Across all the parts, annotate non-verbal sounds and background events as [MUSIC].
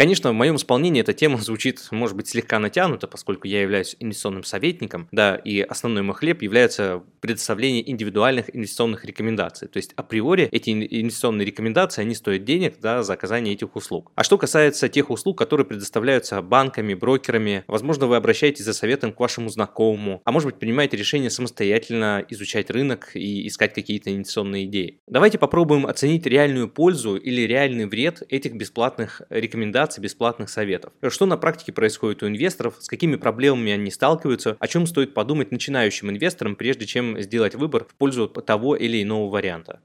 Конечно, в моем исполнении эта тема [LAUGHS] звучит, может быть, слегка натянуто, поскольку я являюсь инвестиционным советником, да, и основной мой хлеб является предоставление индивидуальных инвестиционных рекомендаций. То есть априори эти инвестиционные рекомендации, они стоят денег да, за оказание этих услуг. А что касается тех услуг, которые предоставляются банками, брокерами, возможно, вы обращаетесь за советом к вашему знакомому, а может быть, принимаете решение самостоятельно изучать рынок и искать какие-то инвестиционные идеи. Давайте попробуем оценить реальную пользу или реальный вред этих бесплатных рекомендаций рекомендаций, бесплатных советов. Что на практике происходит у инвесторов, с какими проблемами они сталкиваются, о чем стоит подумать начинающим инвесторам, прежде чем сделать выбор в пользу того или иного варианта.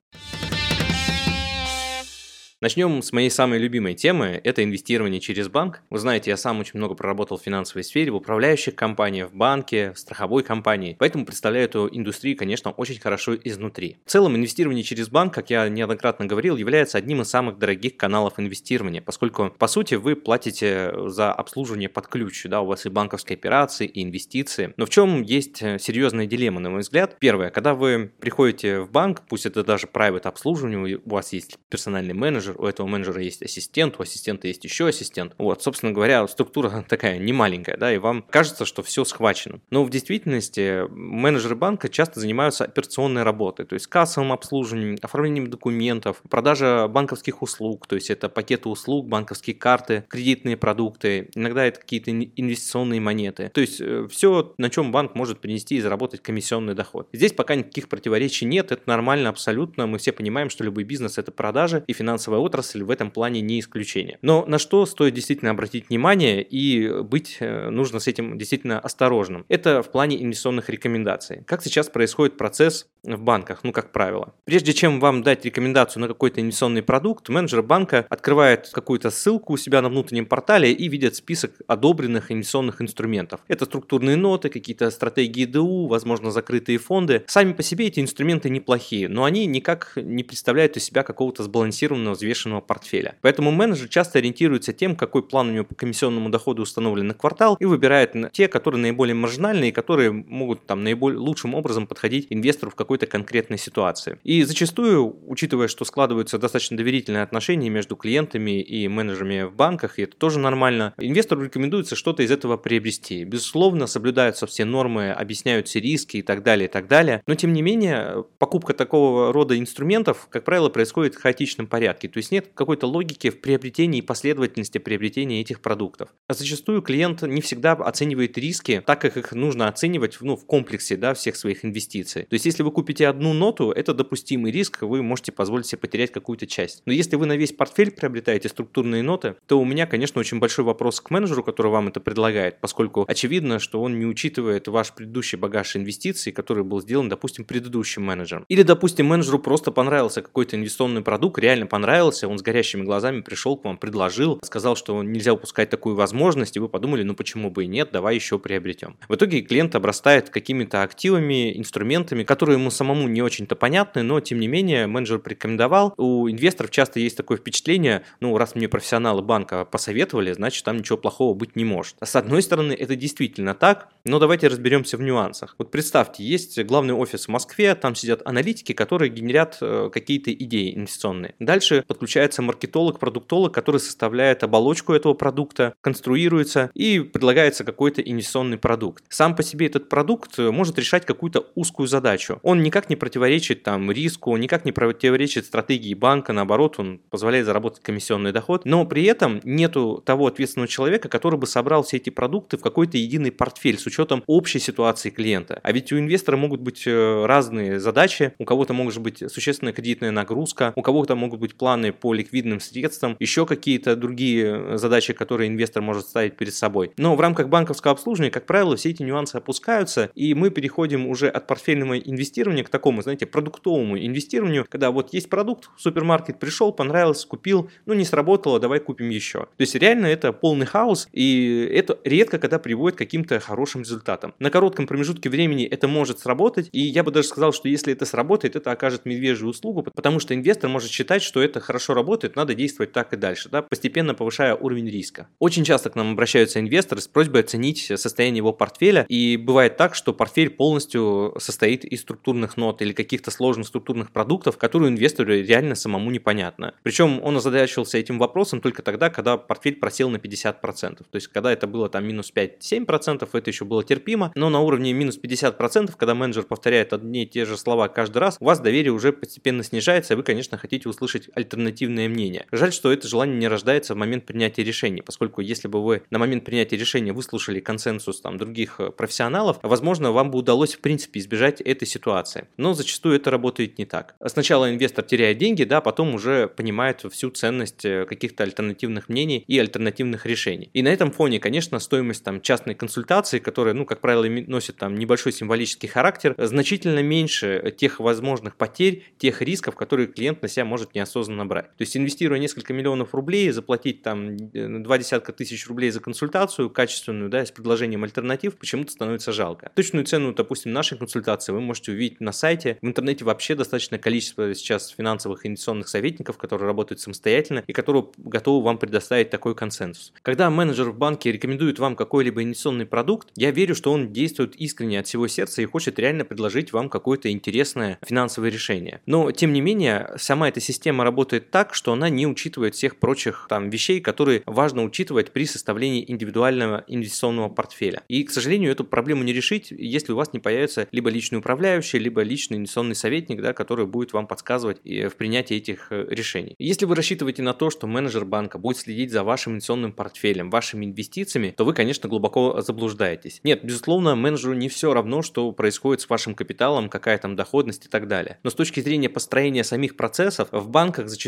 Начнем с моей самой любимой темы – это инвестирование через банк. Вы знаете, я сам очень много проработал в финансовой сфере, в управляющих компаниях, в банке, в страховой компании, поэтому представляю эту индустрию, конечно, очень хорошо изнутри. В целом, инвестирование через банк, как я неоднократно говорил, является одним из самых дорогих каналов инвестирования, поскольку, по сути, вы платите за обслуживание под ключ, да, у вас и банковские операции, и инвестиции. Но в чем есть серьезная дилемма, на мой взгляд? Первое, когда вы приходите в банк, пусть это даже private обслуживание, у вас есть персональный менеджер, у этого менеджера есть ассистент, у ассистента есть еще ассистент. Вот, собственно говоря, структура [LAUGHS] такая не маленькая, да, и вам кажется, что все схвачено. Но в действительности менеджеры банка часто занимаются операционной работой, то есть кассовым обслуживанием, оформлением документов, продажа банковских услуг, то есть это пакеты услуг, банковские карты, кредитные продукты, иногда это какие-то инвестиционные монеты. То есть э, все, на чем банк может принести и заработать комиссионный доход. Здесь пока никаких противоречий нет, это нормально абсолютно. Мы все понимаем, что любой бизнес это продажи и финансовая отрасль в этом плане не исключение. Но на что стоит действительно обратить внимание и быть э, нужно с этим действительно осторожным? Это в плане инвестиционных рекомендаций. Как сейчас происходит процесс в банках, ну как правило. Прежде чем вам дать рекомендацию на какой-то инвестиционный продукт, менеджер банка открывает какую-то ссылку у себя на внутреннем портале и видит список одобренных инвестиционных инструментов. Это структурные ноты, какие-то стратегии ДУ, возможно, закрытые фонды. Сами по себе эти инструменты неплохие, но они никак не представляют из себя какого-то сбалансированного, взвешенного портфеля. Поэтому менеджер часто ориентируется тем, какой план у него по комиссионному доходу установлен на квартал и выбирает те, которые наиболее маржинальные, которые могут там наиболее лучшим образом подходить инвестору в какой какой-то конкретной ситуации. И зачастую, учитывая, что складываются достаточно доверительные отношения между клиентами и менеджерами в банках, и это тоже нормально, инвестору рекомендуется что-то из этого приобрести. Безусловно, соблюдаются все нормы, объясняются риски и так далее, и так далее. Но, тем не менее, покупка такого рода инструментов, как правило, происходит в хаотичном порядке. То есть нет какой-то логики в приобретении и последовательности приобретения этих продуктов. А зачастую клиент не всегда оценивает риски так, как их нужно оценивать ну, в комплексе да, всех своих инвестиций. То есть если вы купите одну ноту, это допустимый риск, вы можете позволить себе потерять какую-то часть. Но если вы на весь портфель приобретаете структурные ноты, то у меня, конечно, очень большой вопрос к менеджеру, который вам это предлагает, поскольку очевидно, что он не учитывает ваш предыдущий багаж инвестиций, который был сделан, допустим, предыдущим менеджером. Или, допустим, менеджеру просто понравился какой-то инвестиционный продукт, реально понравился, он с горящими глазами пришел к вам, предложил, сказал, что нельзя упускать такую возможность, и вы подумали, ну почему бы и нет, давай еще приобретем. В итоге клиент обрастает какими-то активами, инструментами, которые ему самому не очень-то понятны, но тем не менее менеджер порекомендовал. У инвесторов часто есть такое впечатление, ну раз мне профессионалы банка посоветовали, значит там ничего плохого быть не может. С одной стороны это действительно так, но давайте разберемся в нюансах. Вот представьте, есть главный офис в Москве, там сидят аналитики, которые генерят э, какие-то идеи инвестиционные. Дальше подключается маркетолог, продуктолог, который составляет оболочку этого продукта, конструируется и предлагается какой-то инвестиционный продукт. Сам по себе этот продукт может решать какую-то узкую задачу. Он никак не противоречит там риску, никак не противоречит стратегии банка, наоборот, он позволяет заработать комиссионный доход, но при этом нету того ответственного человека, который бы собрал все эти продукты в какой-то единый портфель с учетом общей ситуации клиента. А ведь у инвестора могут быть э, разные задачи, у кого-то может быть существенная кредитная нагрузка, у кого-то могут быть планы планы по ликвидным средствам, еще какие-то другие задачи, которые инвестор может ставить перед собой. Но в рамках банковского обслуживания, как правило, все эти нюансы опускаются, и мы переходим уже от портфельного инвестирования к такому, знаете, продуктовому инвестированию, когда вот есть продукт, супермаркет пришел, понравился, купил, ну не сработало, давай купим еще. То есть реально это полный хаос, и это редко когда приводит к каким-то хорошим результатам. На коротком промежутке времени это может сработать, и я бы даже сказал, что если это сработает, это окажет медвежью услугу, потому что инвестор может считать, что это хорошо работает, надо действовать так и дальше, да, постепенно повышая уровень риска. Очень часто к нам обращаются инвесторы с просьбой оценить состояние его портфеля, и бывает так, что портфель полностью состоит из структурных нот или каких-то сложных структурных продуктов, которые инвестору реально самому непонятно. Причем он озадачился этим вопросом только тогда, когда портфель просел на 50%. То есть, когда это было там минус 5-7%, это еще было терпимо, но на уровне минус 50%, когда менеджер повторяет одни и те же слова каждый раз, у вас доверие уже постепенно снижается, и вы, конечно, хотите услышать альтернативное мнение. Жаль, что это желание не рождается в момент принятия решения, поскольку если бы вы на момент принятия решения выслушали консенсус там других э, профессионалов, возможно, вам бы удалось в принципе избежать этой ситуации. Но зачастую это работает не так. Сначала инвестор теряет деньги, да, потом уже понимает всю ценность э, каких-то альтернативных мнений и альтернативных решений. И на этом фоне, конечно, стоимость там частной консультации, которая, ну, как правило, носит там небольшой символический характер, значительно меньше тех возможных потерь, тех рисков, которые клиент на себя может неосознанно брать. То есть инвестируя несколько миллионов рублей, заплатить там э, два десятка тысяч рублей за консультацию качественную, да, с предложением альтернатив, почему-то становится жалко. Точную цену, допустим, нашей консультации вы можете увидеть на сайте. В интернете вообще достаточное количество сейчас финансовых инвестиционных советников, которые работают самостоятельно и которые готовы вам предоставить такой консенсус. Когда менеджер в банке рекомендует вам какой-либо инвестиционный продукт, я верю, что он действует искренне от всего сердца и хочет реально предложить вам какое-то интересное финансовое решение. Но, тем не менее, сама эта система работает так, что она не учитывает всех прочих там вещей, которые важно учитывать при составлении индивидуального инвестиционного портфеля. И, к сожалению, эту проблему не решить, если у вас не появится либо личный управляющий, либо личный инвестиционный советник, да, который будет вам подсказывать в принятии этих э, решений. Если вы рассчитываете на то, что менеджер банка будет следить за вашим инвестиционным портфелем, вашими инвестициями, то вы, конечно, глубоко заблуждаетесь. Нет, безусловно, менеджеру не все равно, что происходит с вашим капиталом, какая там доходность и так далее. Но с точки зрения построения самих процессов, в банках зачастую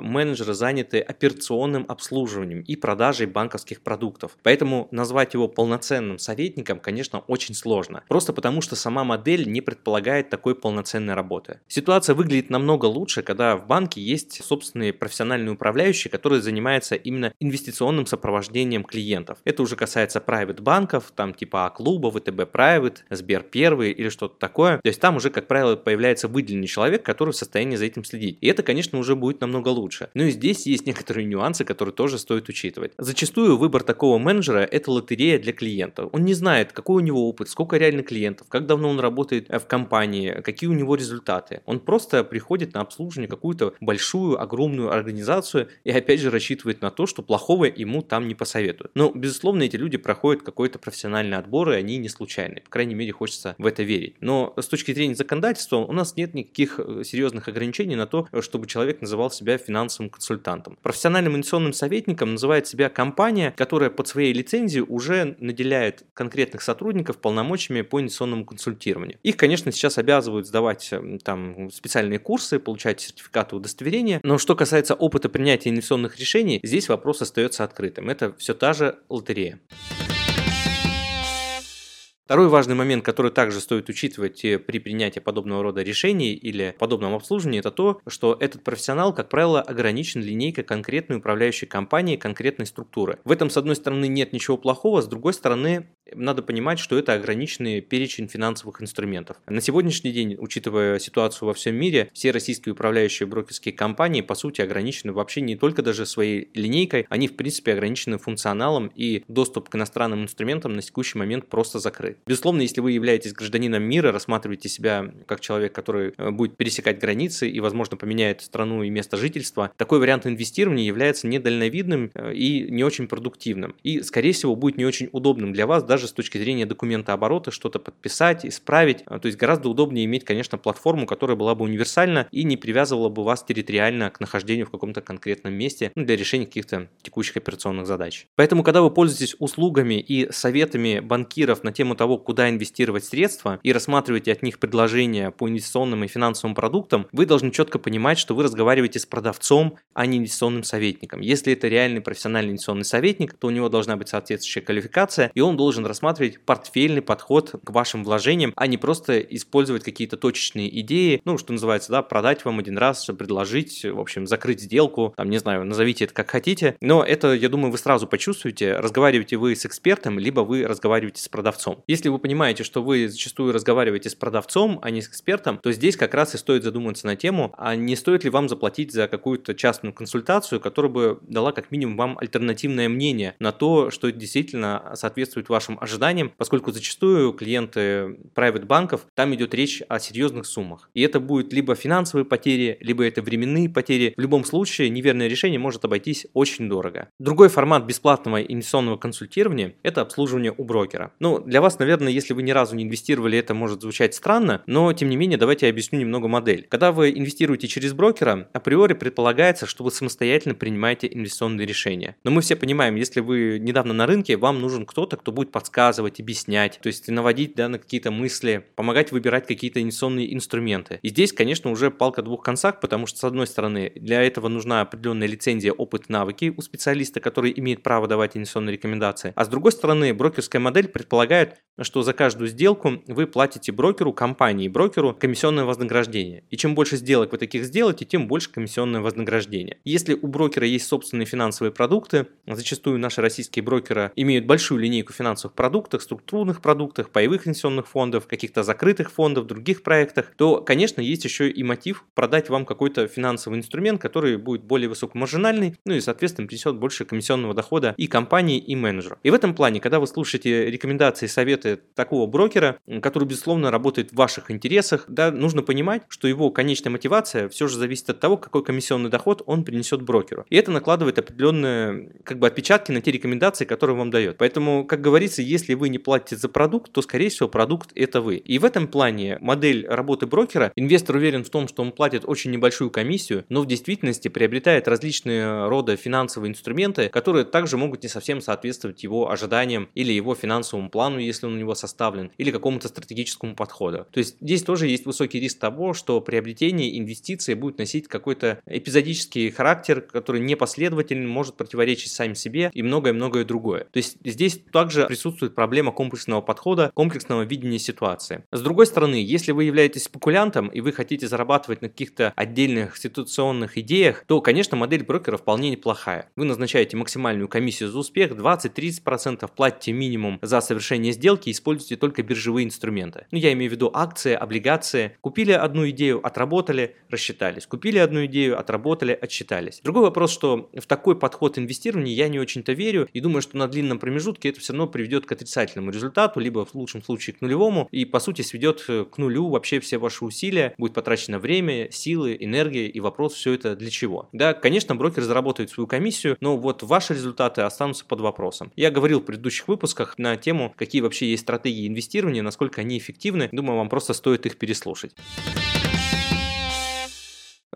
менеджеры заняты операционным обслуживанием и продажей банковских продуктов. Поэтому назвать его полноценным советником, конечно, очень сложно. Просто потому, что сама модель не предполагает такой полноценной работы. Ситуация выглядит намного лучше, когда в банке есть собственные профессиональные управляющие, которые занимаются именно инвестиционным сопровождением клиентов. Это уже касается private банков, там типа А-клуба, ВТБ Private, Сбер Первый или что-то такое. То есть там уже, как правило, появляется выделенный человек, который в состоянии за этим следить. И это, конечно, уже будет намного лучше. Но и здесь есть некоторые нюансы, которые тоже стоит учитывать. Зачастую выбор такого менеджера – это лотерея для клиента. Он не знает, какой у него опыт, сколько реально клиентов, как давно он работает в компании, какие у него результаты. Он просто приходит на обслуживание какую-то большую, огромную организацию и опять же рассчитывает на то, что плохого ему там не посоветуют. Но, безусловно, эти люди проходят какой-то профессиональный отбор, и они не случайные. По крайней мере, хочется в это верить. Но с точки зрения законодательства у нас нет никаких э, серьезных ограничений на то, чтобы человек называл себя финансовым консультантом. Профессиональным инвестиционным советником называет себя компания, которая под своей лицензией уже наделяет конкретных сотрудников полномочиями по инвестиционному консультированию. Их, конечно, сейчас обязывают сдавать э, там специальные курсы, получать сертификаты удостоверения, но что касается опыта принятия инвестиционных решений, здесь вопрос остается открытым. Это все та же лотерея. Второй важный момент, который также стоит учитывать э, при принятии подобного рода решений или подобном обслуживании, это то, что этот профессионал, как правило, ограничен линейкой конкретной управляющей компании, конкретной структуры. В этом, с одной стороны, нет ничего плохого, с другой стороны, надо понимать, что это ограниченный перечень финансовых инструментов. На сегодняшний день, учитывая ситуацию во всем мире, все российские управляющие брокерские компании, по сути, ограничены вообще не только даже своей линейкой, они, в принципе, ограничены функционалом и доступ к иностранным инструментам на текущий момент просто закрыт. Безусловно, если вы являетесь гражданином мира, рассматриваете себя как человек, который э, будет пересекать границы и, возможно, поменяет страну и место жительства, такой вариант инвестирования является недальновидным э, и не очень продуктивным. И, скорее всего, будет не очень удобным для вас, даже даже с точки зрения документа оборота что-то подписать, исправить. То есть гораздо удобнее иметь, конечно, платформу, которая была бы универсальна и не привязывала бы вас территориально к нахождению в каком-то конкретном месте ну, для решения каких-то текущих операционных задач. Поэтому, когда вы пользуетесь услугами и советами банкиров на тему того, куда инвестировать средства и рассматриваете от них предложения по инвестиционным и финансовым продуктам, вы должны четко понимать, что вы разговариваете с продавцом, а не инвестиционным советником. Если это реальный профессиональный инвестиционный советник, то у него должна быть соответствующая квалификация, и он должен рассматривать портфельный подход к вашим вложениям, а не просто использовать какие-то точечные идеи, ну, что называется, да, продать вам один раз, предложить, в общем, закрыть сделку, там, не знаю, назовите это как хотите, но это, я думаю, вы сразу почувствуете, разговариваете вы с экспертом, либо вы разговариваете с продавцом. Если вы понимаете, что вы зачастую разговариваете с продавцом, а не с экспертом, то здесь как раз и стоит задуматься на тему, а не стоит ли вам заплатить за какую-то частную консультацию, которая бы дала как минимум вам альтернативное мнение на то, что действительно соответствует вашим ожиданиям, поскольку зачастую клиенты private банков, там идет речь о серьезных суммах. И это будет либо финансовые потери, либо это временные потери. В любом случае, неверное решение может обойтись очень дорого. Другой формат бесплатного инвестиционного консультирования – это обслуживание у брокера. Ну, для вас, наверное, если вы ни разу не инвестировали, это может звучать странно, но тем не менее давайте я объясню немного модель. Когда вы инвестируете через брокера, априори предполагается, что вы самостоятельно принимаете инвестиционные решения. Но мы все понимаем, если вы недавно на рынке, вам нужен кто-то, кто будет подсказывать, объяснять, то есть наводить да, на какие-то мысли, помогать выбирать какие-то инвестиционные инструменты. И здесь, конечно, уже палка двух концах, потому что, с одной стороны, для этого нужна определенная лицензия, опыт, навыки у специалиста, который имеет право давать инвестиционные рекомендации. А с другой стороны, брокерская модель предполагает, что за каждую сделку вы платите брокеру, компании брокеру комиссионное вознаграждение. И чем больше сделок вы таких сделаете, тем больше комиссионное вознаграждение. Если у брокера есть собственные финансовые продукты, зачастую наши российские брокеры имеют большую линейку финансовых продуктов, структурных продуктов, паевых инвестиционных фондов, каких-то закрытых фондов, других проектах, то, конечно, есть еще и мотив продать вам какой-то финансовый инструмент, который будет более высокомаржинальный, ну и, соответственно, принесет больше комиссионного дохода и компании, и менеджеру. И в этом плане, когда вы слушаете рекомендации, советы такого брокера, который, безусловно, работает в ваших интересах, да, нужно понимать, что его конечная мотивация все же зависит от того, какой комиссионный доход он принесет брокеру. И это накладывает определенные как бы отпечатки на те рекомендации, которые он вам дает. Поэтому, как говорится, если вы не платите за продукт, то, скорее всего, продукт это вы. И в этом плане модель работы брокера, инвестор уверен в том, что он платит очень небольшую комиссию, но в действительности приобретает различные рода финансовые инструменты, которые также могут не совсем соответствовать его ожиданиям или его финансовому плану, если он у него составлен, или какому-то стратегическому подходу. То есть здесь тоже есть высокий риск того, что приобретение инвестиций будет носить какой-то эпизодический характер, который непоследовательный, может противоречить сам себе и многое-многое другое. То есть здесь также присутствует проблема комплексного подхода, комплексного видения ситуации. С другой стороны, если вы являетесь спекулянтом и вы хотите зарабатывать на каких-то отдельных ситуационных идеях, то, конечно, модель брокера вполне неплохая. Вы назначаете максимальную комиссию за успех, 20-30%, платите минимум за совершение сделки, используйте только биржевые инструменты. Ну, я имею в виду акции, облигации. Купили одну идею, отработали, рассчитались. Купили одну идею, отработали, отсчитались. Другой вопрос, что в такой подход инвестирования я не очень-то верю и думаю, что на длинном промежутке это все равно приведет к отрицательному результату, либо в лучшем случае к нулевому, и по сути сведет к нулю вообще все ваши усилия, будет потрачено время, силы, энергия и вопрос все это для чего. Да, конечно, брокер заработает свою комиссию, но вот ваши результаты останутся под вопросом. Я говорил в предыдущих выпусках на тему, какие вообще есть стратегии инвестирования, насколько они эффективны. Думаю, вам просто стоит их переслушать.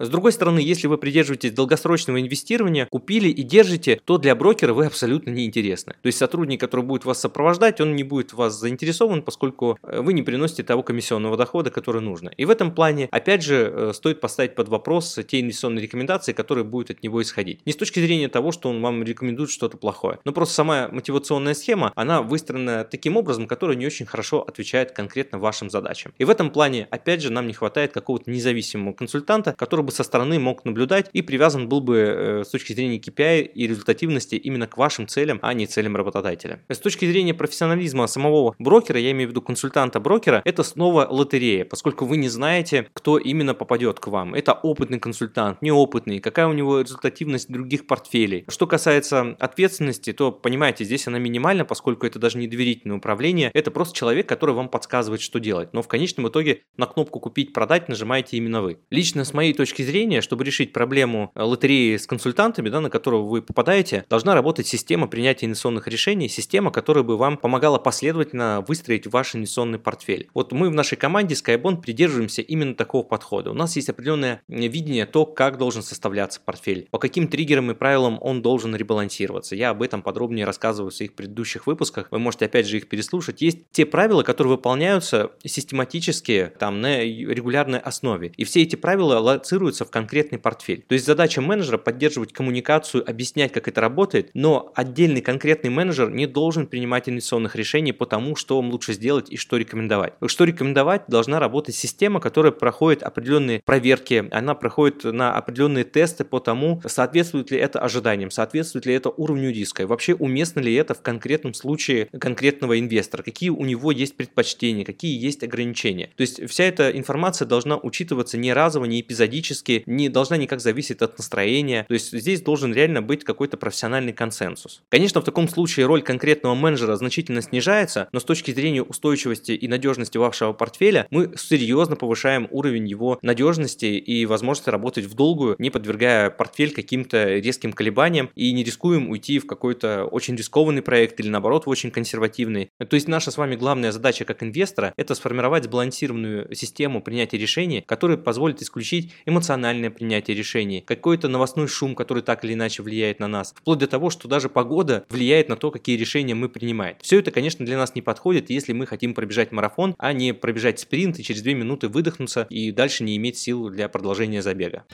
С другой стороны, если вы придерживаетесь долгосрочного инвестирования, купили и держите, то для брокера вы абсолютно неинтересны. То есть сотрудник, который будет вас сопровождать, он не будет вас заинтересован, поскольку э, вы не приносите того комиссионного дохода, который нужно. И в этом плане, опять же, э, стоит поставить под вопрос те инвестиционные рекомендации, которые будут от него исходить. Не с точки зрения того, что он вам рекомендует что-то плохое, но просто сама мотивационная схема, она выстроена таким образом, который не очень хорошо отвечает конкретно вашим задачам. И в этом плане, опять же, нам не хватает какого-то независимого консультанта, который бы со стороны мог наблюдать и привязан был бы э, с точки зрения KPI и результативности именно к вашим целям, а не целям работодателя. С точки зрения профессионализма самого брокера, я имею в виду консультанта брокера, это снова лотерея, поскольку вы не знаете, кто именно попадет к вам. Это опытный консультант, неопытный, какая у него результативность других портфелей. Что касается ответственности, то понимаете, здесь она минимальна, поскольку это даже не доверительное управление, это просто человек, который вам подсказывает, что делать. Но в конечном итоге на кнопку купить, продать нажимаете именно вы. Лично с моей точки точки зрения, чтобы решить проблему э, лотереи с консультантами, да, на которую вы попадаете, должна работать система принятия инвестиционных решений, система, которая бы вам помогала последовательно выстроить ваш инвестиционный портфель. Вот мы в нашей команде Skybond придерживаемся именно такого подхода. У нас есть определенное видение то, как должен составляться портфель, по каким триггерам и правилам он должен ребалансироваться. Я об этом подробнее рассказываю в своих предыдущих выпусках. Вы можете опять же их переслушать. Есть те правила, которые выполняются систематически там на регулярной основе. И все эти правила лоцируются в конкретный портфель. То есть задача менеджера поддерживать коммуникацию, объяснять, как это работает, но отдельный конкретный менеджер не должен принимать инвестиционных решений по тому, что вам лучше сделать и что рекомендовать. Что рекомендовать должна работать система, которая проходит определенные проверки, она проходит на определенные тесты по тому, соответствует ли это ожиданиям, соответствует ли это уровню риска, и вообще уместно ли это в конкретном случае конкретного инвестора, какие у него есть предпочтения, какие есть ограничения. То есть вся эта информация должна учитываться не разово, не эпизодически, не должна никак зависеть от настроения. То есть здесь должен реально быть какой-то профессиональный консенсус. Конечно, в таком случае роль конкретного менеджера значительно снижается, но с точки зрения устойчивости и надежности вашего портфеля мы серьезно повышаем уровень его надежности и возможности работать в долгую, не подвергая портфель каким-то резким колебаниям и не рискуем уйти в какой-то очень рискованный проект или наоборот в очень консервативный. То есть наша с вами главная задача как инвестора – это сформировать сбалансированную систему принятия решений, которая позволит исключить эмоциональное принятие решений, какой-то новостной шум, который так или иначе влияет на нас, вплоть до того, что даже погода влияет на то, какие решения мы принимаем. Все это, конечно, для нас не подходит, если мы хотим пробежать марафон, а не пробежать спринт и через 2 минуты выдохнуться и дальше не иметь сил для продолжения забега.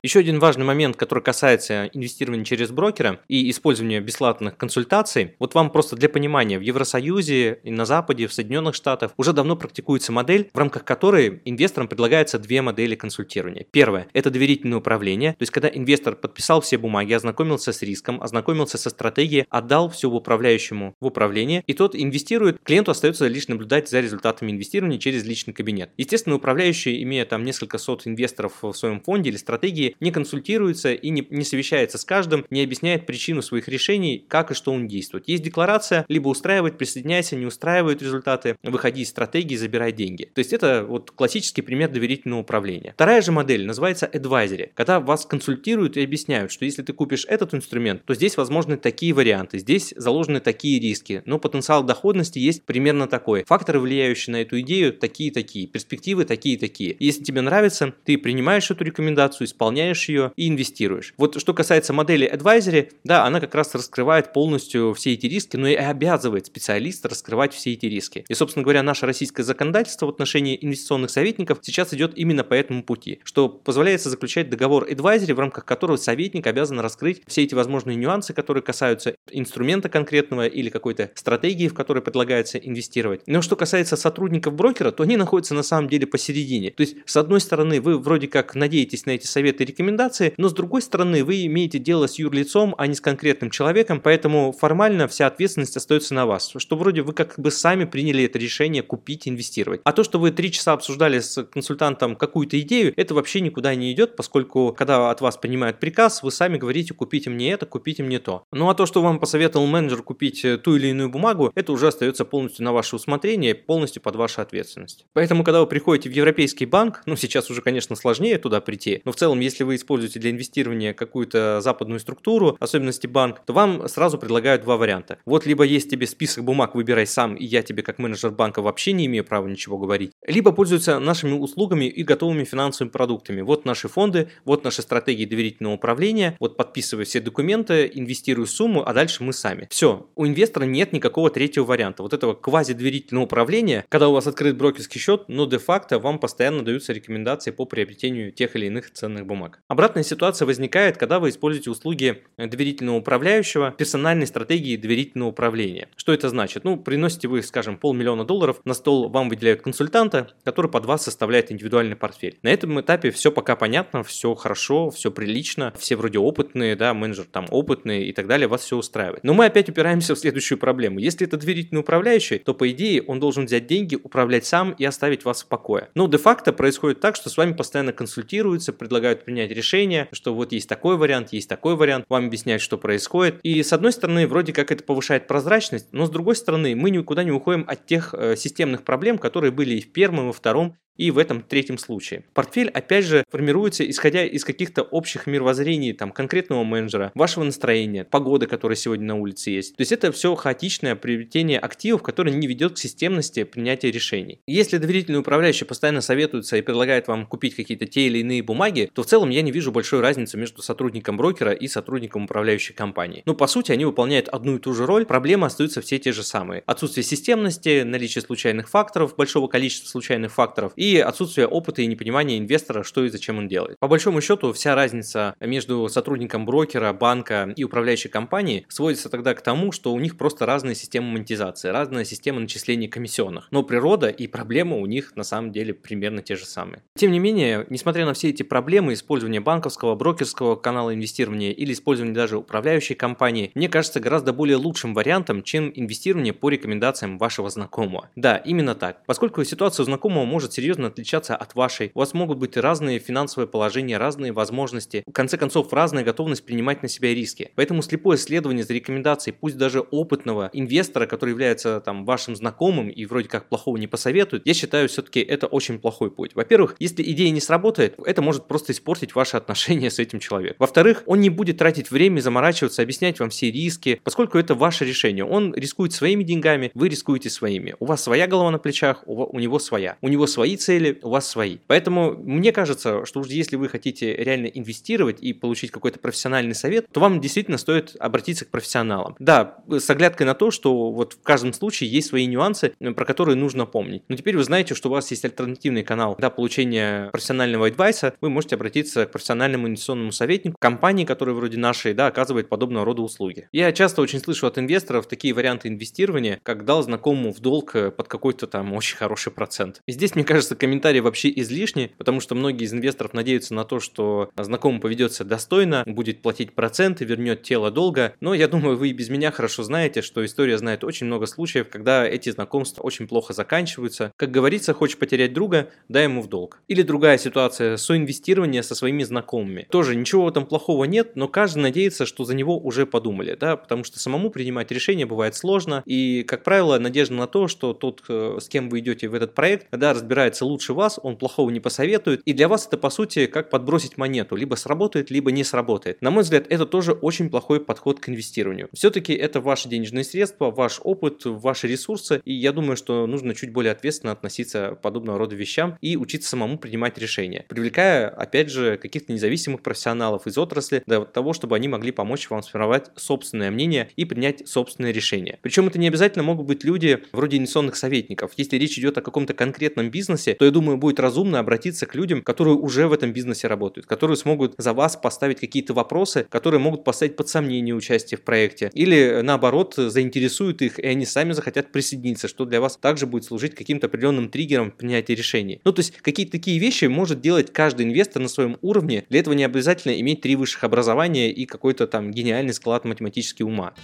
Еще один важный момент, который касается инвестирования через брокера и использования бесплатных консультаций. Вот вам просто для понимания, в Евросоюзе и на Западе, в Соединенных Штатах уже давно практикуется модель, в рамках которой инвесторам предлагается две модели консультирования. Первое – это доверительное управление, то есть когда инвестор подписал все бумаги, ознакомился с риском, ознакомился со стратегией, отдал все управляющему в управление, и тот инвестирует, клиенту остается лишь наблюдать за результатами инвестирования через личный кабинет. Естественно, управляющий, имея там несколько сот инвесторов в своем фонде или стратегии, не консультируется и не, не совещается с каждым, не объясняет причину своих решений, как и что он действует. Есть декларация, либо устраивает, присоединяйся, не устраивает результаты, выходи из стратегии, забирай деньги. То есть это вот классический пример доверительного управления. Вторая же модель называется advisory, когда вас консультируют и объясняют, что если ты купишь этот инструмент, то здесь возможны такие варианты, здесь заложены такие риски, но потенциал доходности есть примерно такой. Факторы, влияющие на эту идею, такие-такие, перспективы такие-такие. Если тебе нравится, ты принимаешь эту рекомендацию, исполняешь исполняешь ее и инвестируешь. Вот что касается модели Advisory, да, она как раз раскрывает полностью все эти риски, но и обязывает специалиста раскрывать все эти риски. И, собственно говоря, наше российское законодательство в отношении инвестиционных советников сейчас идет именно по этому пути, что позволяет заключать договор Advisory, в рамках которого советник обязан раскрыть все эти возможные нюансы, которые касаются инструмента конкретного или какой-то стратегии, в которой предлагается инвестировать. Но что касается сотрудников брокера, то они находятся на самом деле посередине. То есть, с одной стороны, вы вроде как надеетесь на эти советы рекомендации, но с другой стороны вы имеете дело с юрлицом, а не с конкретным человеком, поэтому формально вся ответственность остается на вас, что вроде вы как бы сами приняли это решение купить, инвестировать. А то, что вы три часа обсуждали с консультантом какую-то идею, это вообще никуда не идет, поскольку когда от вас принимают приказ, вы сами говорите, купите мне это, купите мне то. Ну а то, что вам посоветовал менеджер купить э, ту или иную бумагу, это уже остается полностью на ваше усмотрение, полностью под вашу ответственность. Поэтому, когда вы приходите в Европейский банк, ну сейчас уже, конечно, сложнее туда прийти, но в целом, если вы используете для инвестирования какую-то западную структуру, особенности банк, то вам сразу предлагают два варианта. Вот либо есть тебе список бумаг, выбирай сам, и я тебе как менеджер банка вообще не имею права ничего говорить. Либо пользуются нашими услугами и готовыми финансовыми продуктами. Вот наши фонды, вот наши стратегии доверительного управления, вот подписывай все документы, инвестируй сумму, а дальше мы сами. Все, у инвестора нет никакого третьего варианта. Вот этого квази-доверительного управления, когда у вас открыт брокерский счет, но де-факто вам постоянно даются рекомендации по приобретению тех или иных ценных бумаг бумаг. Обратная ситуация возникает, когда вы используете услуги доверительного управляющего, персональной стратегии доверительного управления. Что это значит? Ну, приносите вы, скажем, полмиллиона долларов, на стол вам выделяют консультанта, который под вас составляет индивидуальный портфель. На этом этапе все пока понятно, все хорошо, все прилично, все вроде опытные, да, менеджер там опытный и так далее, вас все устраивает. Но мы опять упираемся в следующую проблему. Если это доверительный управляющий, то по идее он должен взять деньги, управлять сам и оставить вас в покое. Но де-факто происходит так, что с вами постоянно консультируются, предлагают принять принять решение, что вот есть такой вариант, есть такой вариант, вам объясняют, что происходит. И с одной стороны, вроде как это повышает прозрачность, но с другой стороны, мы никуда не уходим от тех э, системных проблем, которые были и в первом, и во втором, и в этом третьем случае. Портфель, опять же, формируется исходя из каких-то общих мировоззрений там, конкретного менеджера, вашего настроения, погоды, которая сегодня на улице есть. То есть это все хаотичное приобретение активов, которое не ведет к системности принятия решений. Если доверительный управляющий постоянно советуется и предлагает вам купить какие-то те или иные бумаги, то в целом я не вижу большой разницы между сотрудником брокера и сотрудником управляющей компании. Но по сути они выполняют одну и ту же роль, проблемы остаются все те же самые. Отсутствие системности, наличие случайных факторов, большого количества случайных факторов и отсутствие опыта и непонимания инвестора, что и зачем он делает. По большому счету вся разница между сотрудником брокера, банка и управляющей компании сводится тогда к тому, что у них просто разные системы монетизации, разная система начисления комиссионных. Но природа и проблемы у них на самом деле примерно те же самые. Тем не менее, несмотря на все эти проблемы использования банковского, брокерского канала инвестирования или использования даже управляющей компании, мне кажется гораздо более лучшим вариантом, чем инвестирование по рекомендациям вашего знакомого. Да, именно так. Поскольку ситуация у знакомого может серьезно отличаться от вашей, у вас могут быть разные финансовые положения, разные возможности, в конце концов разная готовность принимать на себя риски. Поэтому слепое следование за рекомендацией, пусть даже опытного инвестора, который является там вашим знакомым и вроде как плохого не посоветует, я считаю все-таки это очень плохой путь. Во-первых, если идея не сработает, это может просто испортить ваши отношения [LAUGHS] с этим человеком. Во-вторых, он не будет тратить время, заморачиваться, объяснять вам все риски, поскольку это ваше решение. Он рискует своими деньгами, вы рискуете своими. У вас своя голова на плечах, у него своя. У него свои цели, у вас свои. Поэтому мне кажется, что уж если вы хотите реально инвестировать и получить какой-то профессиональный совет, то вам действительно стоит обратиться к профессионалам. Да, с оглядкой на то, что вот в каждом случае есть свои нюансы, про которые нужно помнить. Но теперь вы знаете, что у вас есть альтернативный канал для получения профессионального адвайса. Вы можете обратиться к профессиональному инвестиционному советнику, компании, которые вроде нашей, да, оказывает подобного рода услуги. Я часто очень слышу от инвесторов такие варианты инвестирования, как дал знакомому в долг э, под какой-то там очень хороший процент. И здесь, мне кажется, комментарий вообще излишний, потому что многие из инвесторов надеются на то, что знакомый поведется достойно, будет платить проценты, вернет тело долга. Но я думаю, вы и без меня хорошо знаете, что история знает очень много случаев, когда эти знакомства очень плохо заканчиваются. Как говорится, хочешь потерять друга, дай ему в долг. Или другая ситуация, соинвестирование со своими знакомыми. Тоже ничего в этом плохого нет, но каждый надеется, что за него уже подумали, да, потому что самому принимать решения бывает сложно, и, как правило, надежда на то, что тот, э, с кем вы идете в этот проект, да, разбирается лучше вас, он плохого не посоветует, и для вас это, по сути, как подбросить монету, либо сработает, либо не сработает. На мой взгляд, это тоже очень плохой подход к инвестированию. Все-таки это ваши денежные средства, ваш опыт, ваши ресурсы, и я думаю, что нужно чуть более ответственно относиться к подобного рода вещам и учиться самому принимать решения, привлекая, опять же, каких-то независимых профессионалов из отрасли для того, чтобы они могли помочь вам сформировать собственное мнение и принять собственное решение. Причем это не обязательно могут быть люди вроде инвестиционных советников. Если речь идет о каком-то конкретном бизнесе, то я думаю, будет разумно обратиться к людям, которые уже в этом бизнесе работают, которые смогут за вас поставить какие-то вопросы, которые могут поставить под сомнение участие в проекте, или наоборот заинтересуют их, и они сами захотят присоединиться, что для вас также будет служить каким-то определенным триггером принятия решений. Ну, то есть какие-то такие вещи может делать каждый инвестор на своем уровне. Для этого не обязательно иметь три высших образования и какой-то там гениальный склад математического ума.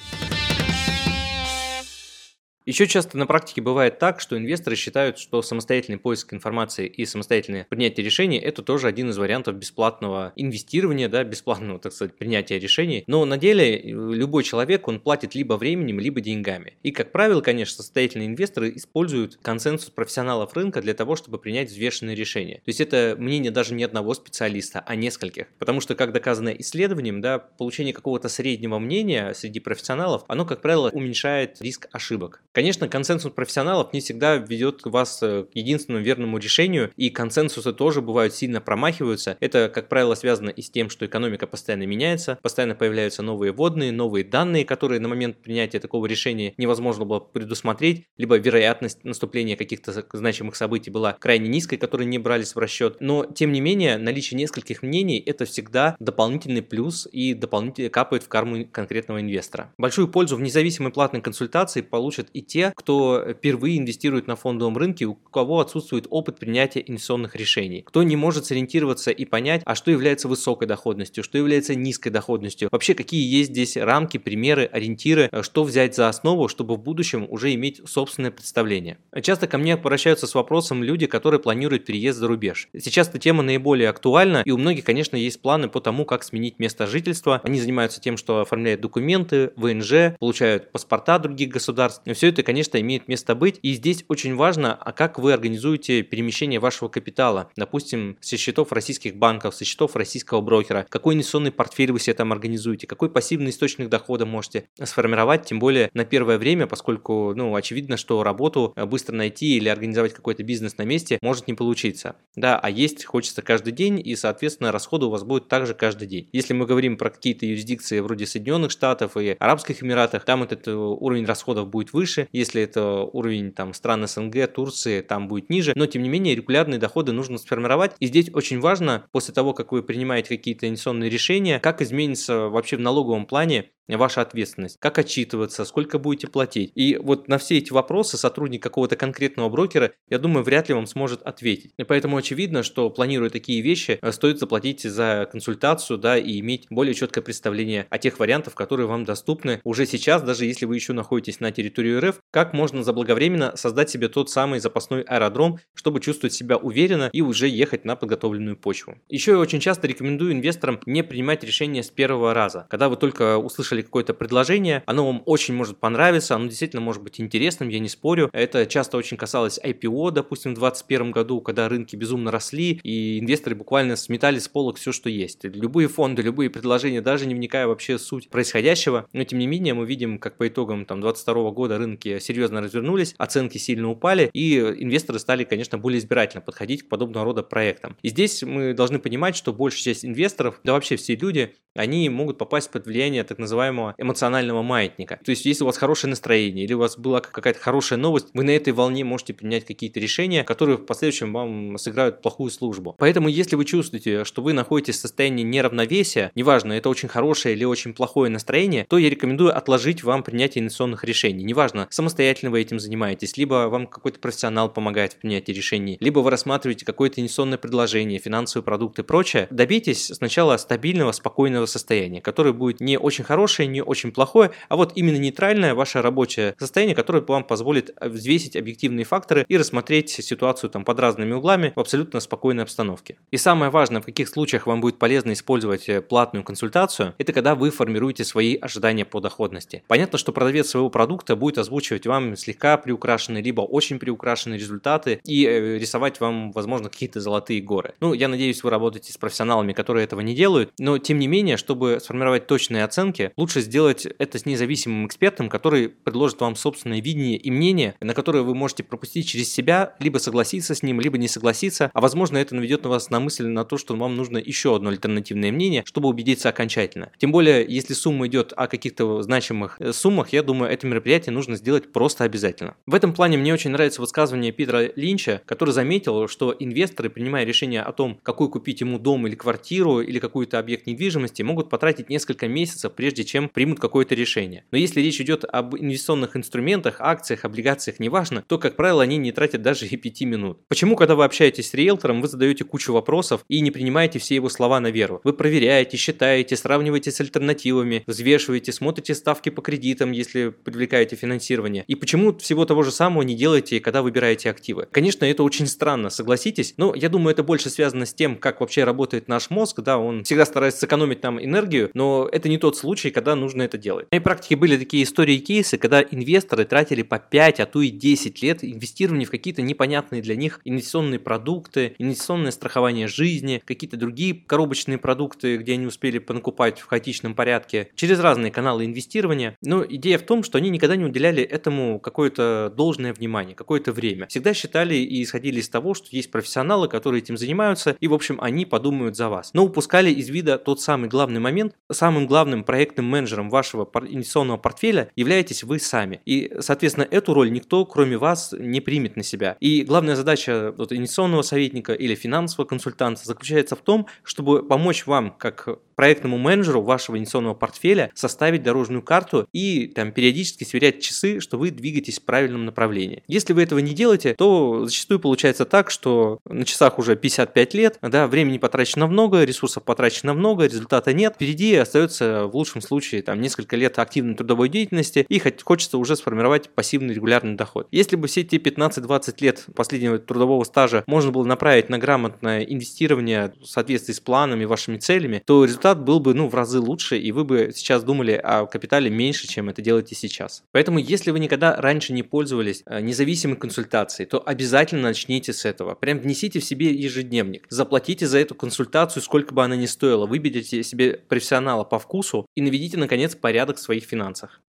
Еще часто на практике бывает так, что инвесторы считают, что самостоятельный поиск информации и самостоятельное принятие решений – это тоже один из вариантов бесплатного инвестирования, да, бесплатного, так сказать, принятия решений. Но на деле э, любой человек, он платит либо временем, либо деньгами. И, как правило, конечно, состоятельные инвесторы используют консенсус профессионалов рынка для того, чтобы принять взвешенные решения. То есть это мнение даже не одного специалиста, а нескольких. Потому что, как доказано исследованием, да, получение какого-то среднего мнения среди профессионалов, оно, как правило, уменьшает риск ошибок. Конечно, консенсус профессионалов не всегда ведет вас э, к единственному верному решению, и консенсусы тоже бывают сильно промахиваются. Это, как правило, связано и с тем, что экономика постоянно меняется, постоянно появляются новые водные, новые данные, которые на момент принятия такого решения невозможно было предусмотреть, либо вероятность наступления каких-то значимых событий была крайне низкой, которые не брались в расчет. Но, тем не менее, наличие нескольких мнений – это всегда дополнительный плюс и дополнительно капает в карму конкретного инвестора. Большую пользу в независимой платной консультации получат и те, кто впервые инвестирует на фондовом рынке, у кого отсутствует опыт принятия инвестиционных решений, кто не может сориентироваться и понять, а что является высокой доходностью, что является низкой доходностью, вообще какие есть здесь рамки, примеры, ориентиры, что взять за основу, чтобы в будущем уже иметь собственное представление. Часто ко мне обращаются с вопросом люди, которые планируют переезд за рубеж. Сейчас эта тема наиболее актуальна, и у многих, конечно, есть планы по тому, как сменить место жительства. Они занимаются тем, что оформляют документы, ВНЖ, получают паспорта других государств. Все это, конечно, имеет место быть. И здесь очень важно, а как вы организуете перемещение вашего капитала. Допустим, со счетов российских банков, со счетов российского брокера. Какой инвестиционный портфель вы себе там организуете, какой пассивный источник дохода можете сформировать, тем более на первое время, поскольку, ну, очевидно, что работу быстро найти или организовать какой-то бизнес на месте может не получиться. Да, а есть хочется каждый день, и, соответственно, расходы у вас будут также каждый день. Если мы говорим про какие-то юрисдикции вроде Соединенных Штатов и Арабских Эмиратах, там этот э, уровень расходов будет выше, если это уровень там стран СНГ, Турции, там будет ниже, но тем не менее регулярные доходы нужно сформировать, и здесь очень важно, после того, как вы принимаете какие-то инвестиционные решения, как изменится вообще в налоговом плане ваша ответственность, как отчитываться, сколько будете платить. И вот на все эти вопросы сотрудник какого-то конкретного брокера, я думаю, вряд ли вам сможет ответить. И поэтому очевидно, что планируя такие вещи, э, стоит заплатить за консультацию, да, и иметь более четкое представление о тех вариантах, которые вам доступны уже сейчас, даже если вы еще находитесь на территории РФ, как можно заблаговременно создать себе тот самый запасной аэродром, чтобы чувствовать себя уверенно и уже ехать на подготовленную почву. Еще я очень часто рекомендую инвесторам не принимать решения с первого раза. Когда вы только услышали услышали какое-то предложение, оно вам очень может понравиться, оно действительно может быть интересным, я не спорю. Это часто очень касалось IPO, допустим, в 2021 году, когда рынки безумно росли, и инвесторы буквально сметали с полок все, что есть. Любые фонды, любые предложения, даже не вникая вообще в суть происходящего, но тем не менее мы видим, как по итогам там 22 года рынки серьезно развернулись, оценки сильно упали, и инвесторы стали, конечно, более избирательно подходить к подобного рода проектам. И здесь мы должны понимать, что большая часть инвесторов, да вообще все люди, они могут попасть под влияние так называемого эмоционального маятника. То есть, если у вас хорошее настроение или у вас была какая-то хорошая новость, вы на этой волне можете принять какие-то решения, которые в последующем вам сыграют плохую службу. Поэтому, если вы чувствуете, что вы находитесь в состоянии неравновесия, неважно, это очень хорошее или очень плохое настроение, то я рекомендую отложить вам принятие инвестиционных решений. Неважно, самостоятельно вы этим занимаетесь, либо вам какой-то профессионал помогает в принятии решений, либо вы рассматриваете какое-то инвестиционное предложение, финансовые продукты и прочее. Добейтесь сначала стабильного, спокойного состояния, которое будет не очень хорошее, не очень плохое, а вот именно нейтральное ваше рабочее состояние, которое вам позволит взвесить объективные факторы и рассмотреть ситуацию там под разными углами в абсолютно спокойной обстановке. И самое важное, в каких случаях вам будет полезно использовать э, платную консультацию, это когда вы формируете свои ожидания по доходности. Понятно, что продавец своего продукта будет озвучивать вам слегка приукрашенные, либо очень приукрашенные результаты и э, рисовать вам, возможно, какие-то золотые горы. Ну, я надеюсь, вы работаете с профессионалами, которые этого не делают, но тем не менее, чтобы сформировать точные оценки, лучше сделать это с независимым экспертом, который предложит вам собственное видение и мнение, на которое вы можете пропустить через себя, либо согласиться с ним, либо не согласиться, а возможно это наведет на вас на мысль на то, что вам нужно еще одно альтернативное мнение, чтобы убедиться окончательно. Тем более, если сумма идет о каких-то значимых э, суммах, я думаю, это мероприятие нужно сделать просто обязательно. В этом плане мне очень нравится высказывание Питера Линча, который заметил, что инвесторы, принимая решение о том, какой купить ему дом или квартиру или какой-то объект недвижимости, могут потратить несколько месяцев, прежде чем примут какое-то решение. Но если речь идет об инвестиционных инструментах, акциях, облигациях, неважно, то, как правило, они не тратят даже и 5 минут. Почему, когда вы общаетесь с риэлтором, вы задаете кучу вопросов и не принимаете все его слова на веру? Вы проверяете, считаете, сравниваете с альтернативами, взвешиваете, смотрите ставки по кредитам, если привлекаете финансирование. И почему всего того же самого не делаете, когда выбираете активы? Конечно, это очень странно, согласитесь, но я думаю, это больше связано с тем, как вообще работает наш мозг, да, он всегда старается сэкономить нам энергию, но это не тот случай, когда нужно это делать. В моей практике были такие истории и кейсы, когда инвесторы тратили по 5, а то и 10 лет инвестирования в какие-то непонятные для них инвестиционные продукты, инвестиционное страхование жизни, какие-то другие коробочные продукты, где они успели понакупать в хаотичном порядке, через разные каналы инвестирования. Но идея в том, что они никогда не уделяли этому какое-то должное внимание, какое-то время. Всегда считали и исходили из того, что есть профессионалы, которые этим занимаются, и, в общем, они подумают за вас. Но упускали из вида тот самый главный момент, самым главным проектным менеджером вашего инвестиционного портфеля являетесь вы сами. И, соответственно, эту роль никто, кроме вас, не примет на себя. И главная задача вот, инвестиционного советника или финансового консультанта заключается в том, чтобы помочь вам, как проектному менеджеру вашего инвестиционного портфеля составить дорожную карту и там периодически сверять часы, что вы двигаетесь в правильном направлении. Если вы этого не делаете, то зачастую получается так, что на часах уже 55 лет, да, времени потрачено много, ресурсов потрачено много, результата нет. Впереди остается в лучшем случае там несколько лет активной трудовой деятельности и хочется уже сформировать пассивный регулярный доход. Если бы все эти 15-20 лет последнего трудового стажа можно было направить на грамотное инвестирование в соответствии с планами, вашими целями, то результат результат был бы ну, в разы лучше, и вы бы сейчас думали о капитале меньше, чем это делаете сейчас. Поэтому, если вы никогда раньше не пользовались э, независимой консультацией, то обязательно начните с этого. Прям внесите в себе ежедневник. Заплатите за эту консультацию, сколько бы она ни стоила. Выберите себе профессионала по вкусу и наведите, наконец, порядок в своих финансах.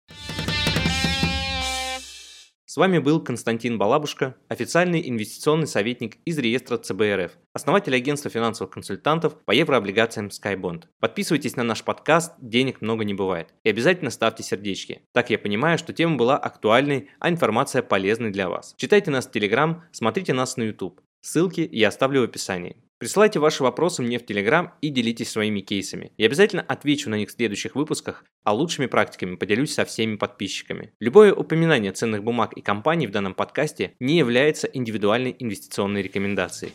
С вами был Константин Балабушка, официальный инвестиционный советник из реестра ЦБРФ, основатель агентства финансовых консультантов по еврооблигациям SkyBond. Подписывайтесь на наш подкаст «Денег много не бывает» и обязательно ставьте сердечки. Так я понимаю, что тема была актуальной, а информация полезной для вас. Читайте нас в Telegram, смотрите нас на YouTube. Ссылки я оставлю в описании. Присылайте ваши вопросы мне в Телеграм и делитесь своими кейсами. Я обязательно отвечу на них в следующих выпусках, а лучшими практиками поделюсь со всеми подписчиками. Любое упоминание ценных бумаг и компаний в данном подкасте не является индивидуальной инвестиционной рекомендацией.